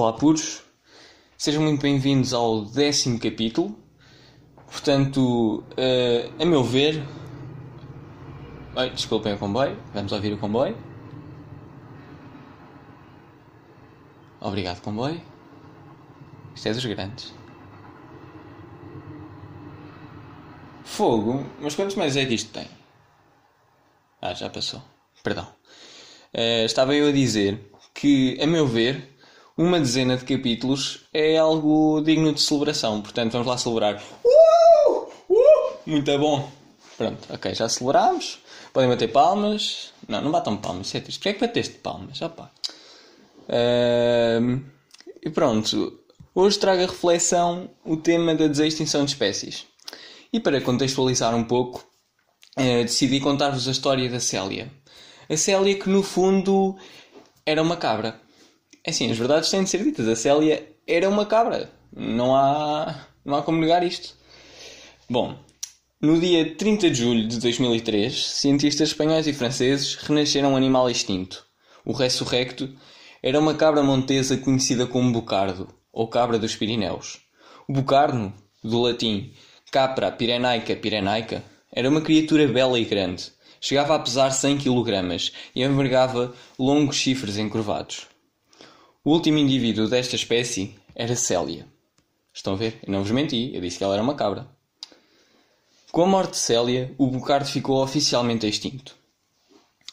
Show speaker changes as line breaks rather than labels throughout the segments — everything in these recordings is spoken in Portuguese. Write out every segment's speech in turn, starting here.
Olá, puros. Sejam muito bem-vindos ao décimo capítulo. Portanto, uh, a meu ver. Ai, desculpem o comboio. Vamos ouvir o comboio. Obrigado, comboio. Isto é dos grandes. Fogo? Mas quantos mais é que isto tem? Ah, já passou. Perdão. Uh, estava eu a dizer que, a meu ver, uma dezena de capítulos é algo digno de celebração. Portanto, vamos lá celebrar. Uh! Uh! Muito bom. Pronto, ok, já celebrámos. Podem bater palmas. Não, não batam palmas, isso é triste. Porquê é que bateste palmas? Opa. Uh, e pronto. Hoje trago a reflexão o tema da desextinção de espécies. E para contextualizar um pouco, uh, decidi contar-vos a história da Célia. A Célia que no fundo era uma cabra. É assim, as verdades têm de ser ditas. A Célia era uma cabra. Não há, não há como negar isto. Bom, no dia 30 de julho de 2003, cientistas espanhóis e franceses renasceram um animal extinto. O ressurrecto era uma cabra montesa conhecida como bucardo, ou cabra dos Pirineus. O bucardo, do latim capra pirenaica pirenaica, era uma criatura bela e grande. Chegava a pesar 100 kg e envergava longos chifres encurvados. O último indivíduo desta espécie era Célia. Estão a ver? Eu não vos menti, eu disse que ela era uma cabra. Com a morte de Célia, o bucardo ficou oficialmente extinto.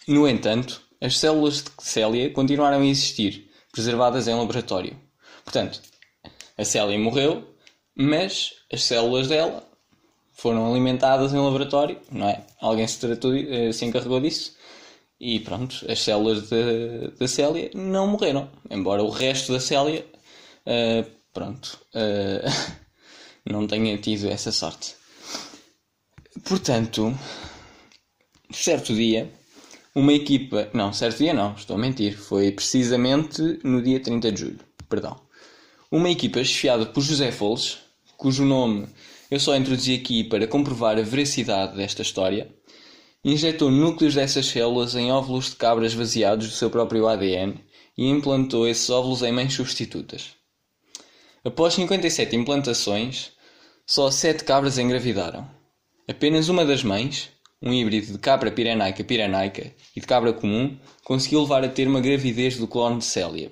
No entanto, as células de Célia continuaram a existir, preservadas em laboratório. Portanto, a Célia morreu, mas as células dela foram alimentadas em laboratório, não é? Alguém se, tratou, eh, se encarregou disso e pronto, as células da Célia não morreram. Embora o resto da Célia, uh, pronto, uh, não tenha tido essa sorte. Portanto, certo dia, uma equipa. Não, certo dia não, estou a mentir. Foi precisamente no dia 30 de julho. Perdão. Uma equipa chefiada por José Foles, cujo nome eu só introduzi aqui para comprovar a veracidade desta história Injetou núcleos dessas células em óvulos de cabras vaziados do seu próprio ADN e implantou esses óvulos em mães substitutas. Após 57 implantações, só 7 cabras engravidaram. Apenas uma das mães, um híbrido de cabra pirenaica pirenaica e de cabra comum, conseguiu levar a ter uma gravidez do clone de Célia.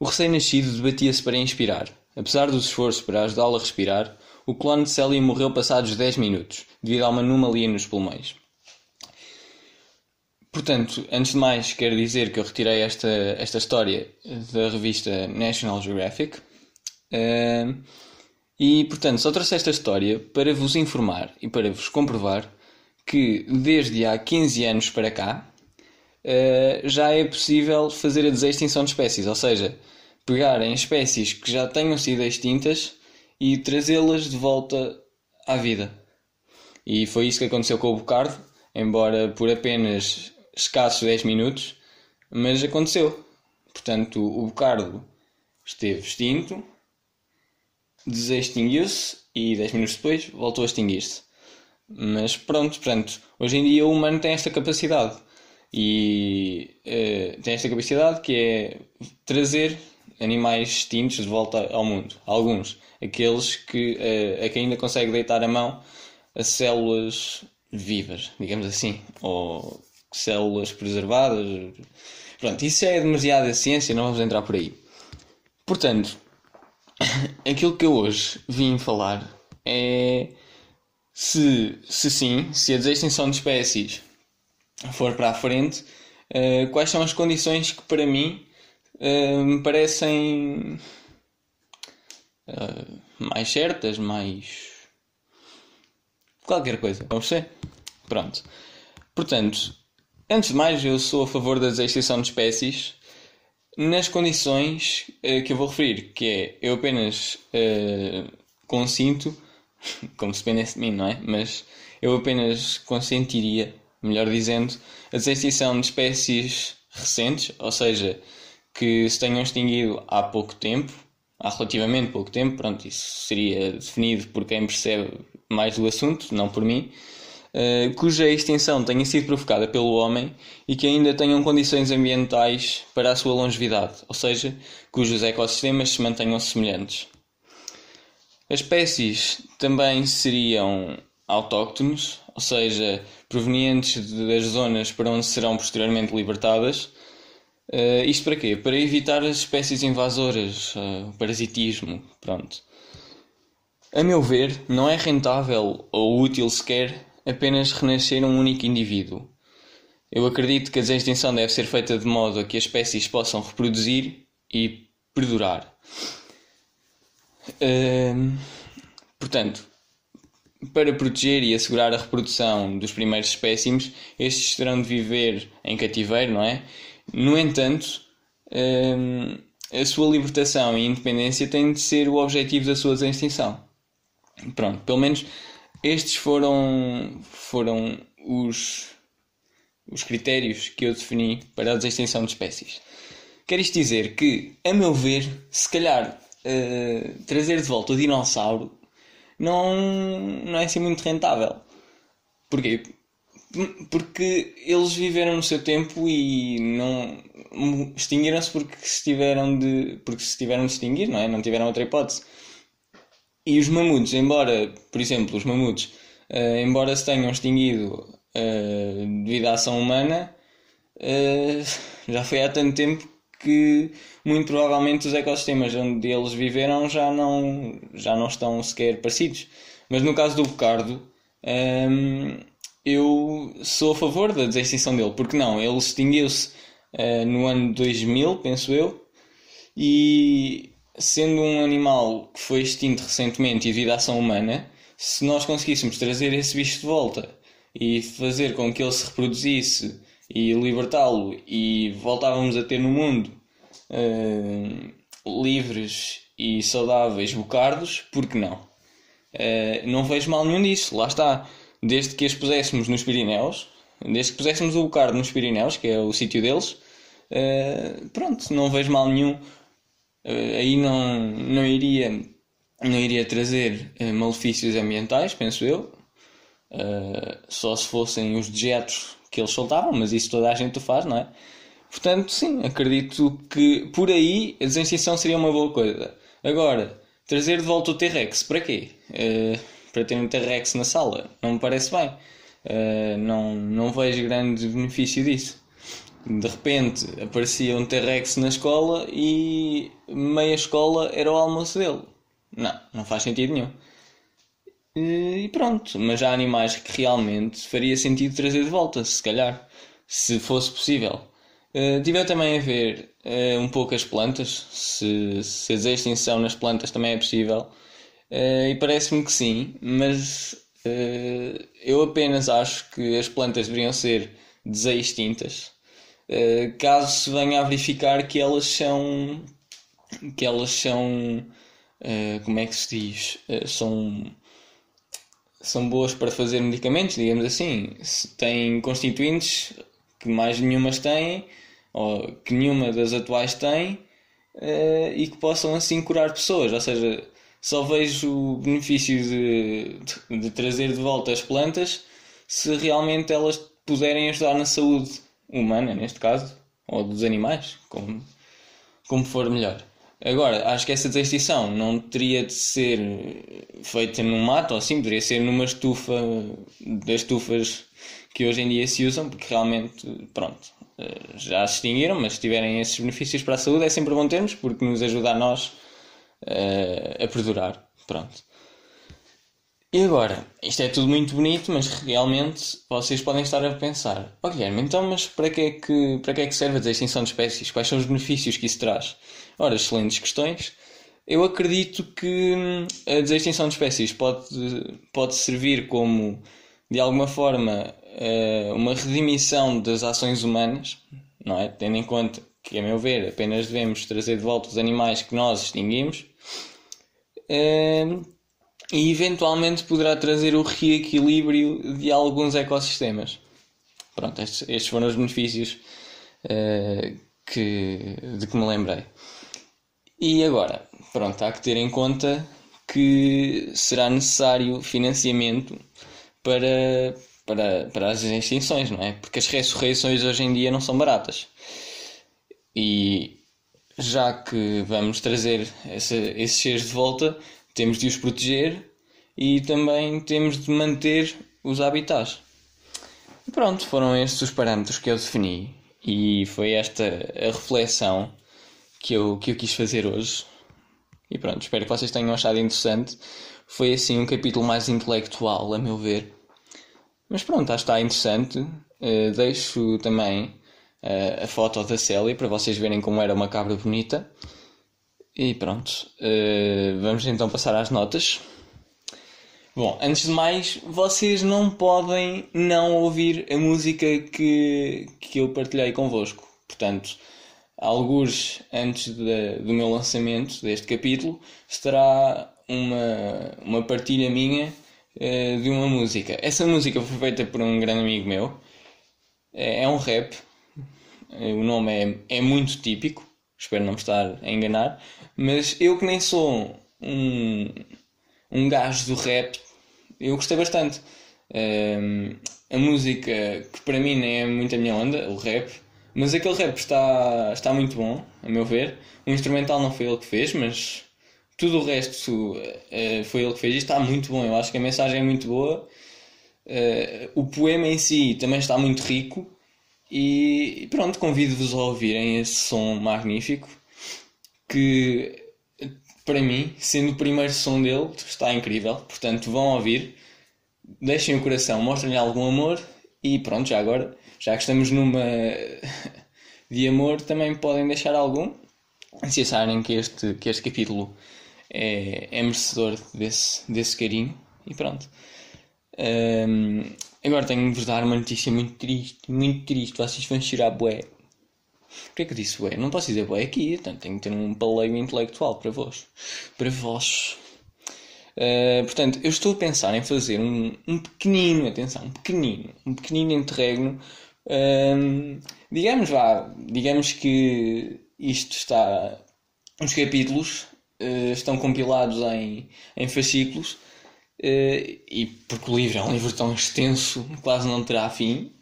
O recém-nascido debatia-se para inspirar. Apesar dos esforços para ajudá-lo a respirar, o clone de Célia morreu passados 10 minutos, devido a uma anomalia nos pulmões. Portanto, antes de mais, quero dizer que eu retirei esta, esta história da revista National Geographic. Uh, e, portanto, só trouxe esta história para vos informar e para vos comprovar que desde há 15 anos para cá uh, já é possível fazer a desextinção de espécies, ou seja, pegar em espécies que já tenham sido extintas e trazê-las de volta à vida. E foi isso que aconteceu com o Bocardo, embora por apenas escassos 10 minutos, mas aconteceu. Portanto, o Bocardo esteve extinto, desextinguiu-se e 10 minutos depois voltou a extinguir-se. Mas pronto, portanto, hoje em dia o humano tem esta capacidade e uh, tem esta capacidade que é trazer animais extintos de volta ao mundo. Alguns, aqueles que, uh, a que ainda consegue deitar a mão a células vivas, digamos assim, ou células preservadas. Pronto, isso é demasiada ciência, não vamos entrar por aí. Portanto, aquilo que eu hoje vim falar é se, se sim, se a extinção de espécies for para a frente, uh, quais são as condições que para mim me parecem uh, mais certas, mais. qualquer coisa, vamos ser? Pronto. Portanto, antes de mais, eu sou a favor da extinção de espécies nas condições uh, que eu vou referir, que é eu apenas uh, consinto, como se dependesse de mim, não é? Mas eu apenas consentiria, melhor dizendo, a extinção de espécies recentes, ou seja, que se tenham extinguido há pouco tempo, há relativamente pouco tempo, pronto, isso seria definido por quem percebe mais do assunto, não por mim. uh, cuja extinção tenha sido provocada pelo homem e que ainda tenham condições ambientais para a sua longevidade, ou seja, cujos ecossistemas se mantenham semelhantes. As espécies também seriam autóctones, ou seja, provenientes das zonas para onde serão posteriormente libertadas. Uh, isto para quê? Para evitar as espécies invasoras, uh, parasitismo, pronto. A meu ver, não é rentável ou útil sequer apenas renascer um único indivíduo. Eu acredito que a extinção deve ser feita de modo a que as espécies possam reproduzir e perdurar. Uh, portanto, para proteger e assegurar a reprodução dos primeiros espécimes, estes terão de viver em cativeiro, não é? No entanto, uh, a sua libertação e independência têm de ser o objetivo da sua extinção. Pronto, pelo menos estes foram, foram os, os critérios que eu defini para a extinção de espécies. Quer isto dizer que, a meu ver, se calhar uh, trazer de volta o dinossauro não, não é assim muito rentável. Porquê? Porque eles viveram no seu tempo e não extinguiram-se porque se tiveram de porque se tiveram de extinguir, não é? Não tiveram outra hipótese. E os mamutos, embora, por exemplo, os mamutos, uh, embora se tenham extinguido uh, devido à ação humana, uh, já foi há tanto tempo que muito provavelmente os ecossistemas onde eles viveram já não, já não estão sequer parecidos. Mas no caso do bocardo, um, eu sou a favor da extinção dele, porque não, ele extinguiu-se uh, no ano 2000, penso eu, e sendo um animal que foi extinto recentemente e devido à ação humana, se nós conseguíssemos trazer esse bicho de volta e fazer com que ele se reproduzisse e libertá-lo e voltávamos a ter no mundo uh, livres e saudáveis bocardos, por que não? Uh, não vejo mal nenhum disso, lá está. Desde que as puséssemos nos Pirineus, desde que puséssemos o bocardo nos Pirineus, que é o sítio deles, uh, pronto, não vejo mal nenhum uh, aí não, não, iria, não iria trazer uh, malefícios ambientais, penso eu. Só se fossem os dejetos que eles soltavam, mas isso toda a gente o faz, não é? Portanto, sim, acredito que por aí a extinção seria uma boa coisa. Agora, trazer de volta o T-Rex, para quê? Para ter um T-Rex na sala, não me parece bem. não, não vejo grande benefício disso de repente aparecia um T-Rex na escola e meia escola era o almoço dele. Não, não faz sentido nenhum. E pronto, mas há animais que realmente faria sentido trazer de volta, se calhar, se fosse possível. Uh, tive também a ver uh, um pouco as plantas, se, se a extinção nas plantas também é possível. Uh, e parece-me que sim, mas eu apenas acho que as plantas deveriam ser desextintas. Eh, caso se venha a verificar que elas são que elas são uh, como é que se diz? Uh, são são boas para fazer medicamentos digamos assim. Têm constituintes que mais nenhumas têm ou que nenhuma das atuais tem e que possam assim curar pessoas. Ou seja só vejo o benefício de, de, de trazer de volta as plantas se realmente elas puderem ajudar na saúde humana, neste caso, ou dos animais, como, como for melhor. Agora, acho que essa extinção não teria de ser feita num mato ou assim, poderia ser numa estufa das estufas que hoje em dia se usam, porque realmente, pronto, eh, já se extinguiram, mas se tiverem esses benefícios para a saúde é sempre bom termos, porque nos ajuda a nós uh, a perdurar. Pronto. E agora, isto é tudo muito bonito, mas realmente vocês podem estar a pensar: oh Guilherme, então, mas para que, é que, para que é que serve a extinção de espécies? Quais são os benefícios que isso traz? Ora, excelentes questões. Eu acredito que hum, a extinção de espécies pode, pode servir como, de alguma forma, eh, uma redimição das ações humanas, não é? Tendo em conta que, a meu ver, apenas devemos trazer de volta os animais que nós extinguimos hum, e eventualmente poderá trazer o reequilíbrio de alguns ecossistemas. Pronto, estes, estes foram os benefícios uh, que, de que me lembrei. E agora, pronto, há que ter em conta que será necessário financiamento para, para, para as extinções, não é? Porque as ressurreições hoje em dia não são baratas. E já que vamos trazer essa, esses seres de volta, temos de os proteger e também temos de manter os habitats. E pronto, foram estes os parâmetros que eu defini e foi esta a reflexão que eu, que eu quis fazer hoje. E pronto, espero que vocês tenham achado interessante. Foi assim um capítulo mais intelectual, a meu ver. Mas pronto, acho que está interessante. Uh, deixo também a foto da Célia para vocês verem como era uma cabra bonita. E pronto, uh, vamos então passar às notas. Bom, antes de mais, vocês não podem não ouvir a música que, que eu partilhei convosco. Portanto, alguns antes de, do meu lançamento deste capítulo, estará uma, uma partilha minha uh, de uma música. Essa música foi feita por um grande amigo meu. É, é um rap. Eh, o nome é, é muito típico. Espero não me estar a enganar. Mas eu que nem sou um, um gajo do rap, eu gostei bastante. Uh, a música, que para mim nem é muito a minha onda, o rap, mas aquele rap está, está muito bom, a meu ver. O instrumental não foi ele que fez, mas tudo o resto uh, foi ele que fez e está muito bom. Eu acho que a mensagem é muito boa. Uh, o poema em si também está muito rico. E pronto, convido-vos a ouvirem esse som magnífico que para mim, sendo o primeiro som dele, está incrível. Portanto, vão ouvir, deixem o coração, mostrem-lhe algum amor e pronto, já agora já que estamos numa de amor, também podem deixar algum, se acharem que este, que este capítulo é, é merecedor desse, desse carinho. E pronto. Um, agora tenho de vos dar uma notícia muito triste, muito triste. Vocês vão chorar bué. Porquê é que eu disse bué? Não posso dizer bué aqui, então tenho que ter um paleio intelectual para vós. Para vós. Uh, portanto, eu estou a pensar em fazer um, um pequenino, atenção, um pequenino, um pequenino interregno um, digamos, vá, digamos que isto está. Os capítulos uh, estão compilados em, em fascículos, uh, e porque o livro é um livro tão extenso, quase não terá fim.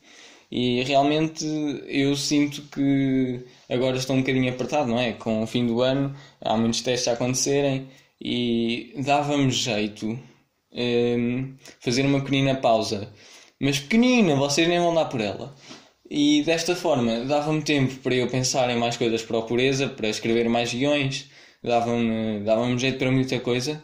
E realmente eu sinto que agora estou um bocadinho apertado, não é? Com o fim do ano, há muitos testes a acontecerem e dava-me jeito um, fazer uma pequenina pausa mas pequenina, vocês nem vão dar por ela. E desta forma dava-me tempo para eu pensar em mais coisas para a pureza, para escrever mais guiões, dava-me dava jeito para muita coisa,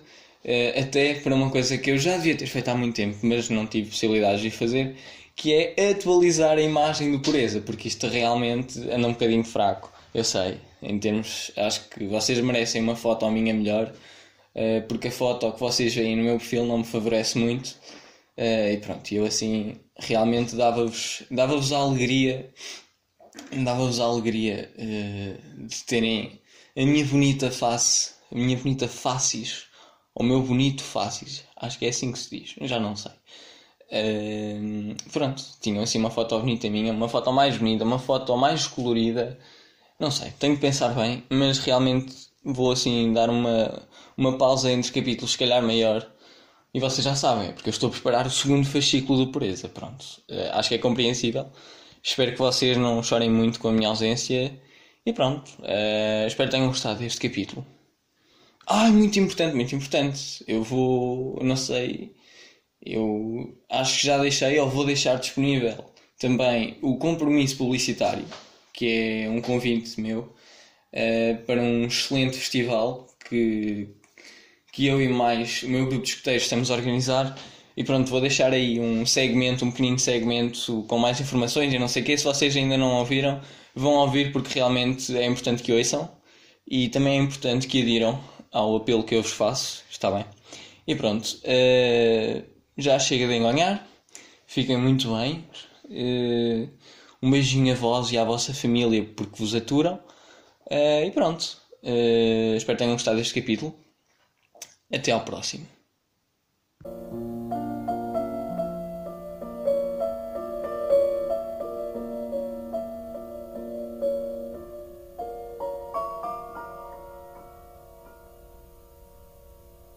eh, até para uma coisa que eu já devia ter feito há muito tempo, mas não tive possibilidade de fazer, que é atualizar a imagem do pureza, porque isto realmente anda um bocadinho fraco, eu sei, em termos, acho que vocês merecem uma foto a minha melhor, eh, porque a foto que vocês veem no meu perfil não me favorece muito, Uh, e pronto, eu assim realmente dava-vos dava a alegria, dava-vos a alegria uh, de terem a minha bonita face, a minha bonita faces, o meu bonito faces, acho que é assim que se diz, já não sei. Pronto, tinham assim uma foto bonita minha, uma foto mais bonita, uma foto mais colorida, não sei, tenho que pensar bem, mas realmente vou assim dar uma, uma pausa entre os capítulos, se calhar maior e vocês já sabem, porque eu estou a preparar o segundo fascículo do Pureza. Pronto, uh, acho que é compreensível. Espero que vocês não chorem muito com a minha ausência. E pronto, uh, espero que tenham gostado deste capítulo. Ah, muito importante, muito importante. Eu vou, não sei, eu acho que já deixei ou vou deixar disponível também o compromisso publicitário, que é um convite meu uh, para um excelente festival que, que eu e mais o meu grupo de escuteiros estamos a organizar. E pronto, vou deixar aí um segmento, um pequenino segmento com mais informações e não sei o que. Se vocês ainda não ouviram, vão ouvir porque realmente é importante que ouçam. E também é importante que adiram ao apelo que eu vos faço. Está bem? E pronto, uh, já chega de enganhar. Fiquem muito bem. Uh, um beijinho a vós e à vossa família porque vos aturam. Uh, e pronto. espero que tenham gostado deste capítulo. Até ao próximo.